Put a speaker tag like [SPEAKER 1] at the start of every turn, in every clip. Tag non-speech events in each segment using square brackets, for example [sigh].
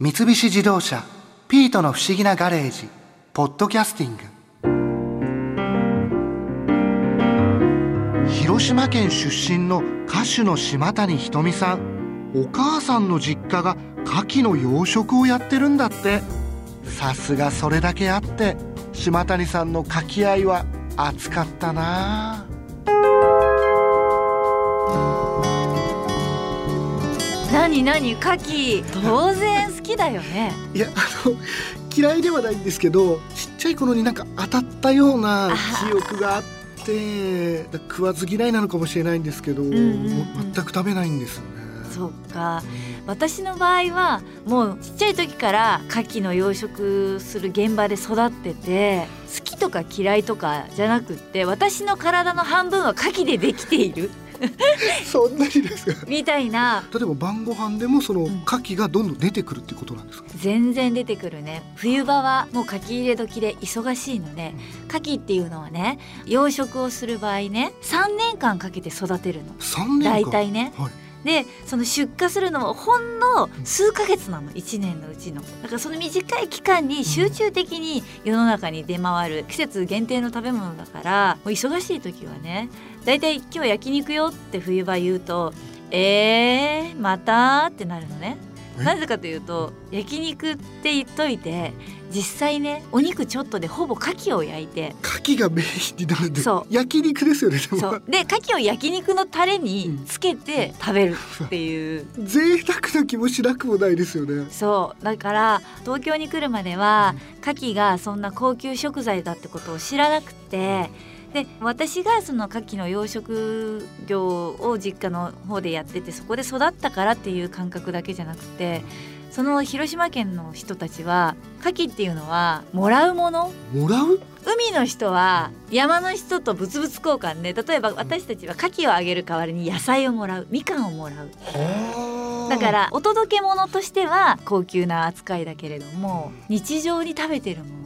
[SPEAKER 1] 三菱自動車「ピートの不思議なガレージ」「ポッドキャスティング」広島県出身の歌手の島谷ひとみさんお母さんの実家が牡蠣の養殖をやってるんだって。さすがそれだけあって島谷さんの牡蠣愛は熱かったな。あ
[SPEAKER 2] 何何牡蠣。当然きだよね。
[SPEAKER 1] いやあの嫌いではないんですけどちっちゃい頃になんか当たったような記憶があって食わず嫌いなのかもしれないんですけど、
[SPEAKER 2] んうんうん。
[SPEAKER 1] もう全く食べないんですよね。
[SPEAKER 2] そうか。私の場合はもうちっちゃい時から牡蠣の養殖する現場で育ってて好きとか嫌いとかじゃなくって私の体の半分は牡蠣でできている [laughs]
[SPEAKER 1] そんなにですか？
[SPEAKER 2] みたいな。
[SPEAKER 1] 例えば晩ご飯でもその
[SPEAKER 2] ん。
[SPEAKER 1] 牡蠣がどんどん出てくるっていうことなんですか、
[SPEAKER 2] 全然出てくるね。冬場はもう書き入れ時で忙しいので牡蠣っていうのはね養殖をする場合ね3年間かけて育てるの。
[SPEAKER 1] 三年間？
[SPEAKER 2] 大体ね。
[SPEAKER 1] はい。
[SPEAKER 2] でその出荷するのはほんの数ヶ月なの。1年のうちの。だからその短い期間に集中的に世の中に出回る。季節限定の食べ物だからもう忙しい時はねだいたい今日焼肉よって冬場言うとえー、またってなるのね。
[SPEAKER 1] え？
[SPEAKER 2] なぜかというと焼肉って言っといて実際ねお肉ちょっとでほぼ牡蠣を焼いて。
[SPEAKER 1] 牡蠣がメインになるんで
[SPEAKER 2] そう。
[SPEAKER 1] 焼肉ですよねでも。
[SPEAKER 2] そう。で牡蠣を焼肉のタレにつけて食べるっていう。[laughs]
[SPEAKER 1] 贅沢な気もしなくもないですよね。
[SPEAKER 2] そう。だから東京に来るまでは牡蠣がそんな高級食材だってことを知らなくてで私がその牡蠣の養殖業を実家の方でやっててそこで育ったからっていう感覚だけじゃなくてその広島県の人たちは牡蠣っていうのはもらうもの？
[SPEAKER 1] もらう？
[SPEAKER 2] 海の人は山の人と物々交換で例えば私たちは牡蠣をあげる代わりに野菜をもらうみかんをもらう。
[SPEAKER 1] はあ。
[SPEAKER 2] だからお届け物としては高級な扱いだけれども日常に食べてるもの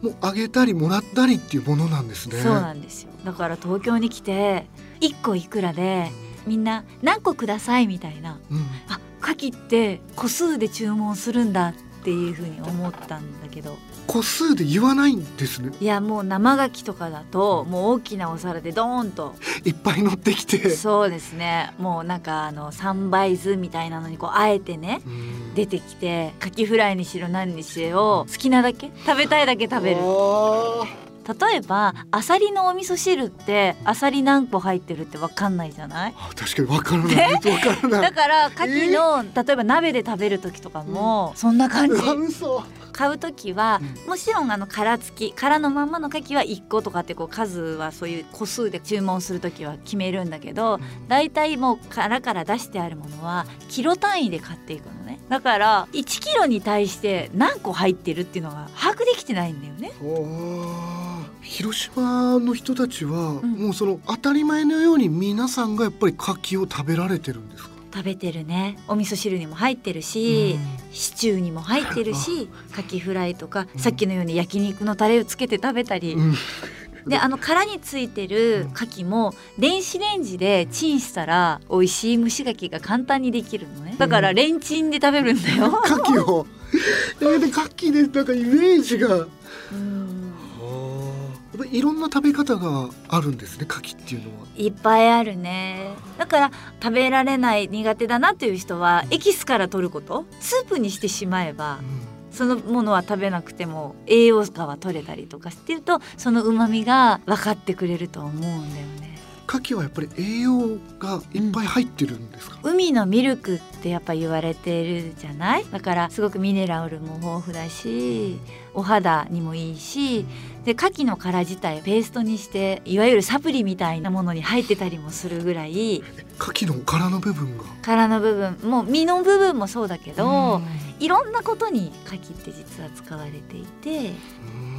[SPEAKER 1] もうあげたりもらったりっていうものなんですね。
[SPEAKER 2] そうなんですよ。だから東京に来て1個いくらでみんな何個くださいみたいな。
[SPEAKER 1] うん。
[SPEAKER 2] あ牡蠣って個数で注文するんだっていうふうに思ったんだけど。
[SPEAKER 1] 個数で言わないんですね。
[SPEAKER 2] いやもう生牡蠣とかだともう大きなお皿でドーンと。
[SPEAKER 1] いっぱい乗ってきて。
[SPEAKER 2] そうですね。もうなんかあの3倍酢みたいなのにこうあえてね
[SPEAKER 1] うん。
[SPEAKER 2] 出てきてカキフライにしろ何にしろ好きなだけ食べたいだけ食べる。
[SPEAKER 1] あ
[SPEAKER 2] 例えばアサリのお味噌汁ってアサリ何個入ってるって分かんないじゃない？
[SPEAKER 1] ー確かにわからない。わからない。
[SPEAKER 2] だからカキの、例えば鍋で食べる時とかも、そんな感じ。買う時は、もちろんあの殻付き殻のまんまの牡蠣は1個とかってこう数はそういう個数で注文する時は決めるんだけど大体もう殻から出してあるものはキロ単位で買っていくのね。だから1キロに対して何個入ってるっていうのが把握できてないんだよね。
[SPEAKER 1] あー広島の人たちは、
[SPEAKER 2] ん。
[SPEAKER 1] もうその当たり前のように皆さんがやっぱり牡蠣を食べられてるんですか？
[SPEAKER 2] 食べてるね。お味噌汁にも入ってるし、シチューにも入ってるし [laughs] カキフライとか、さっきのように焼肉のタレをつけて食べたり、
[SPEAKER 1] うん。
[SPEAKER 2] であの殻についてる牡蠣も電子レンジでチンしたら美味しい蒸し牡蠣が簡単にできるのね。だからレンチンで食べるんだよ、[laughs]
[SPEAKER 1] 牡蠣を。えーで牡蠣でなんかイメージが。
[SPEAKER 2] うん
[SPEAKER 1] やっぱりいろんな食べ方があるんですね牡蠣っていうのは。
[SPEAKER 2] いっぱいあるね。だから食べられない苦手だなっていう人はエキスから取ること？スープにしてしまえばそのものは食べなくても栄養価は取れたりとかしてるとその旨味が分かってくれると思うんだよね。
[SPEAKER 1] 牡蠣はやっぱり栄養がいっぱい入ってるんですか？
[SPEAKER 2] 海のミルクってやっぱ言われてるじゃない？だからすごくミネラルも豊富だしお肌にもいいしで牡蠣の殻自体ペーストにしていわゆるサプリみたいなものに入ってたりもするぐらい
[SPEAKER 1] 牡蠣の殻の部分が？
[SPEAKER 2] 殻の部分もう身の部分もそうだけど、
[SPEAKER 1] うん
[SPEAKER 2] いろんなことに牡蠣って実は使われていて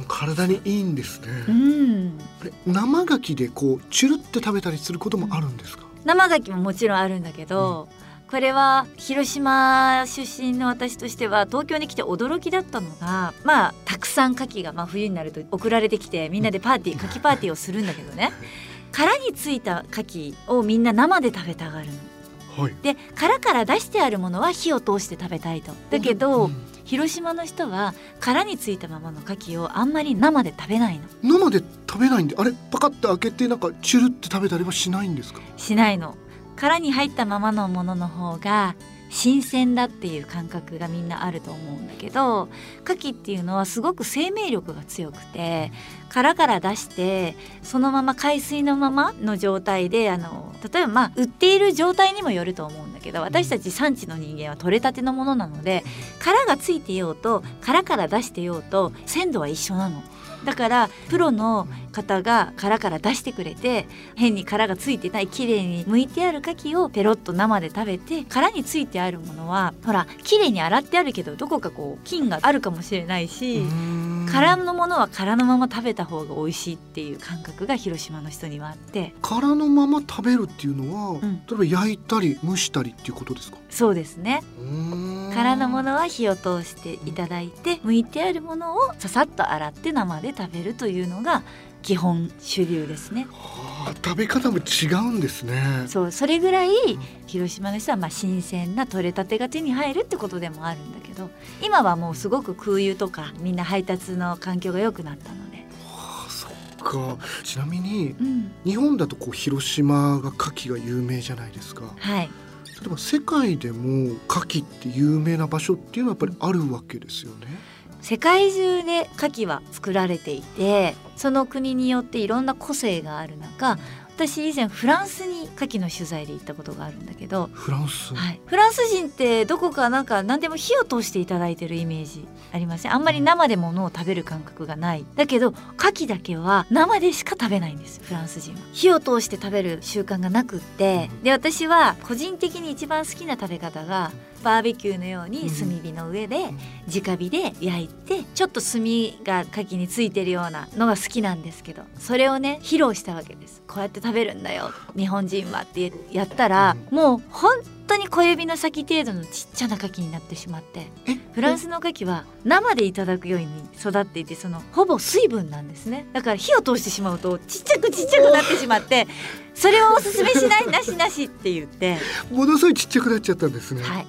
[SPEAKER 1] うん体にいいんですね。
[SPEAKER 2] うん
[SPEAKER 1] 生牡蠣でこうチュルって食べたりすることもあるんですか？
[SPEAKER 2] 生牡蠣ももちろんあるんだけど、これは広島出身の私としては東京に来て驚きだったのがまあたくさん牡蠣が、まあ、冬になると送られてきてみんなでパーティー牡蠣パーティーをするんだけどね。殻についた牡蠣をみんな生で食べたがるの。
[SPEAKER 1] はい。
[SPEAKER 2] で殻から出してあるものは火を通して食べたいと。だけど、
[SPEAKER 1] うん。
[SPEAKER 2] 広島の人は殻についたままの牡蠣をあんまり生で食べないの。
[SPEAKER 1] 生で食べないんであれパカッて開けてなんかチュルって食べたりはしないんですか？
[SPEAKER 2] しないの殻に入ったままのものの方が新鮮だっていう感覚がみんなあると思うんだけど牡蠣っていうのはすごく生命力が強くて殻から出してそのまま海水のままの状態であの例えばまあ売っている状態にもよると思うんだけど私たち産地の人間は取れたてのものなので殻がついてようと殻から出してようと鮮度は一緒なの。だからプロの方が殻から出してくれて変に殻がついてない綺麗に剥いてある牡蠣をペロッと生で食べて殻についてあるものはほら綺麗に洗ってあるけどどこかこう菌があるかもしれないし、殻のものは殻のまま食べた方が美味しいっていう感覚が広島の人にはあって
[SPEAKER 1] 殻のまま食べるっていうのは、
[SPEAKER 2] ん。
[SPEAKER 1] 例えば焼いたり蒸したりっていうことですか？
[SPEAKER 2] そうですね。殻のも
[SPEAKER 1] の
[SPEAKER 2] のは火を通していただいて剥いてあるものをささっと洗って生で食べるというのが基本主流ですね。
[SPEAKER 1] 食べ方も違うんですね。
[SPEAKER 2] そうそれぐらい広島の人はまあ新鮮な取れたてが手に入るってことでもあるんだけど今はもうすごく空輸とかみんな配達の環境が良くなったので、
[SPEAKER 1] はあそっか。ちなみに
[SPEAKER 2] うん、
[SPEAKER 1] 日本だとこう広島が牡蠣が有名じゃないですか。
[SPEAKER 2] はい。
[SPEAKER 1] 例えば世界でも牡蠣って有名な場所っていうのはやっぱりあるわけですよね
[SPEAKER 2] 世界中で牡蠣は作られていてその国によっていろんな個性がある中私以前フランスに牡蠣の取材で行ったことがあるんだけど、
[SPEAKER 1] フランス、
[SPEAKER 2] はい、フランス人ってどこかなんか何でも火を通していただいてるイメージありません？あんまり生で物を食べる感覚がない。だけど牡蠣だけは生でしか食べないんです。フランス人は。火を通して食べる習慣がなくって。で私は個人的に一番好きな食べ方がバーベキューのように炭火の上で直火で焼いてちょっと炭が牡蠣についてるようなのが好きなんですけどそれをね披露したわけです。こうやって食べるんだよ日本人はってやったらもう本当に小指の先程度のちっちゃな牡蠣になってしまって
[SPEAKER 1] え？
[SPEAKER 2] フランスの牡蠣は生でいただくように育っていてそのほぼ水分なんですね。だから火を通してしまうとちっちゃくちっちゃくなってしまってそれをおすすめしないなしなしって言って。
[SPEAKER 1] ものすごいちっちゃくなっちゃったんですね、
[SPEAKER 2] はい。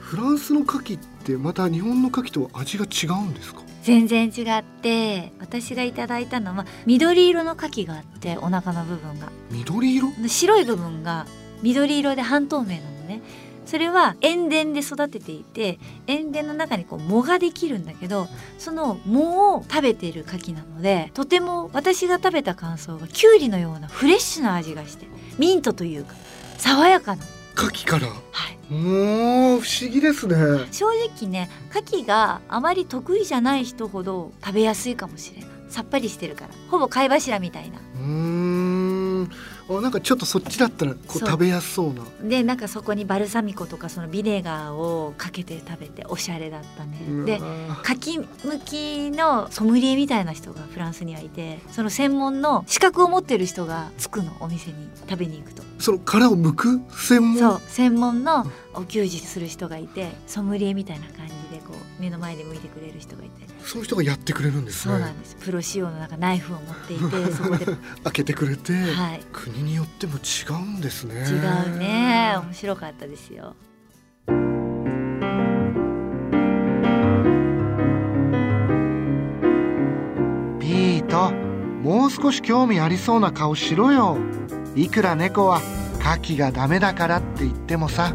[SPEAKER 1] フランスの牡蠣ってまた日本の牡蠣とは味が違うんですか？
[SPEAKER 2] 全然違って私がいただいたのは緑色の牡蠣があってお腹の部分が。
[SPEAKER 1] 緑色？
[SPEAKER 2] 白い部分が緑色で半透明なのね。それは塩田で育てていて塩田の中にこう藻ができるんだけどその藻を食べている牡蠣なのでとても私が食べた感想がキュウリのようなフレッシュな味がしてミントというか爽やかな、
[SPEAKER 1] 牡蠣から。
[SPEAKER 2] はい、
[SPEAKER 1] もう不思議ですね。
[SPEAKER 2] 正直ね牡蠣があまり得意じゃない人ほど食べやすいかもしれない。さっぱりしてるから。ほぼ貝柱みたいな。
[SPEAKER 1] うーんあなんかちょっとそっちだったらこ
[SPEAKER 2] う
[SPEAKER 1] 食べやすそうな。
[SPEAKER 2] でなんかそこにバルサミコとかそのビネガーをかけて食べておしゃれだったね。で
[SPEAKER 1] うわ
[SPEAKER 2] 牡蠣向きのソムリエみたいな人がフランスにはいてその専門の資格を持ってる人がつくのお店に食べに行くと。
[SPEAKER 1] その殻を剥く専門？
[SPEAKER 2] そう専門のお給仕する人がいてソムリエみたいな感じでこう目の前で剥いてくれる人がいて
[SPEAKER 1] そういう人がやってくれるんですね。
[SPEAKER 2] そうなんです。プロ仕様のなんかナイフを持っていて [laughs] そこで。
[SPEAKER 1] 開けてくれて、
[SPEAKER 2] はい。
[SPEAKER 1] 国によっても違うんですね。
[SPEAKER 2] 違うね。面白かったですよ。
[SPEAKER 1] ピートもう少し興味ありそうな顔しろよ。いくら猫は牡蠣がダメだからって言ってもさ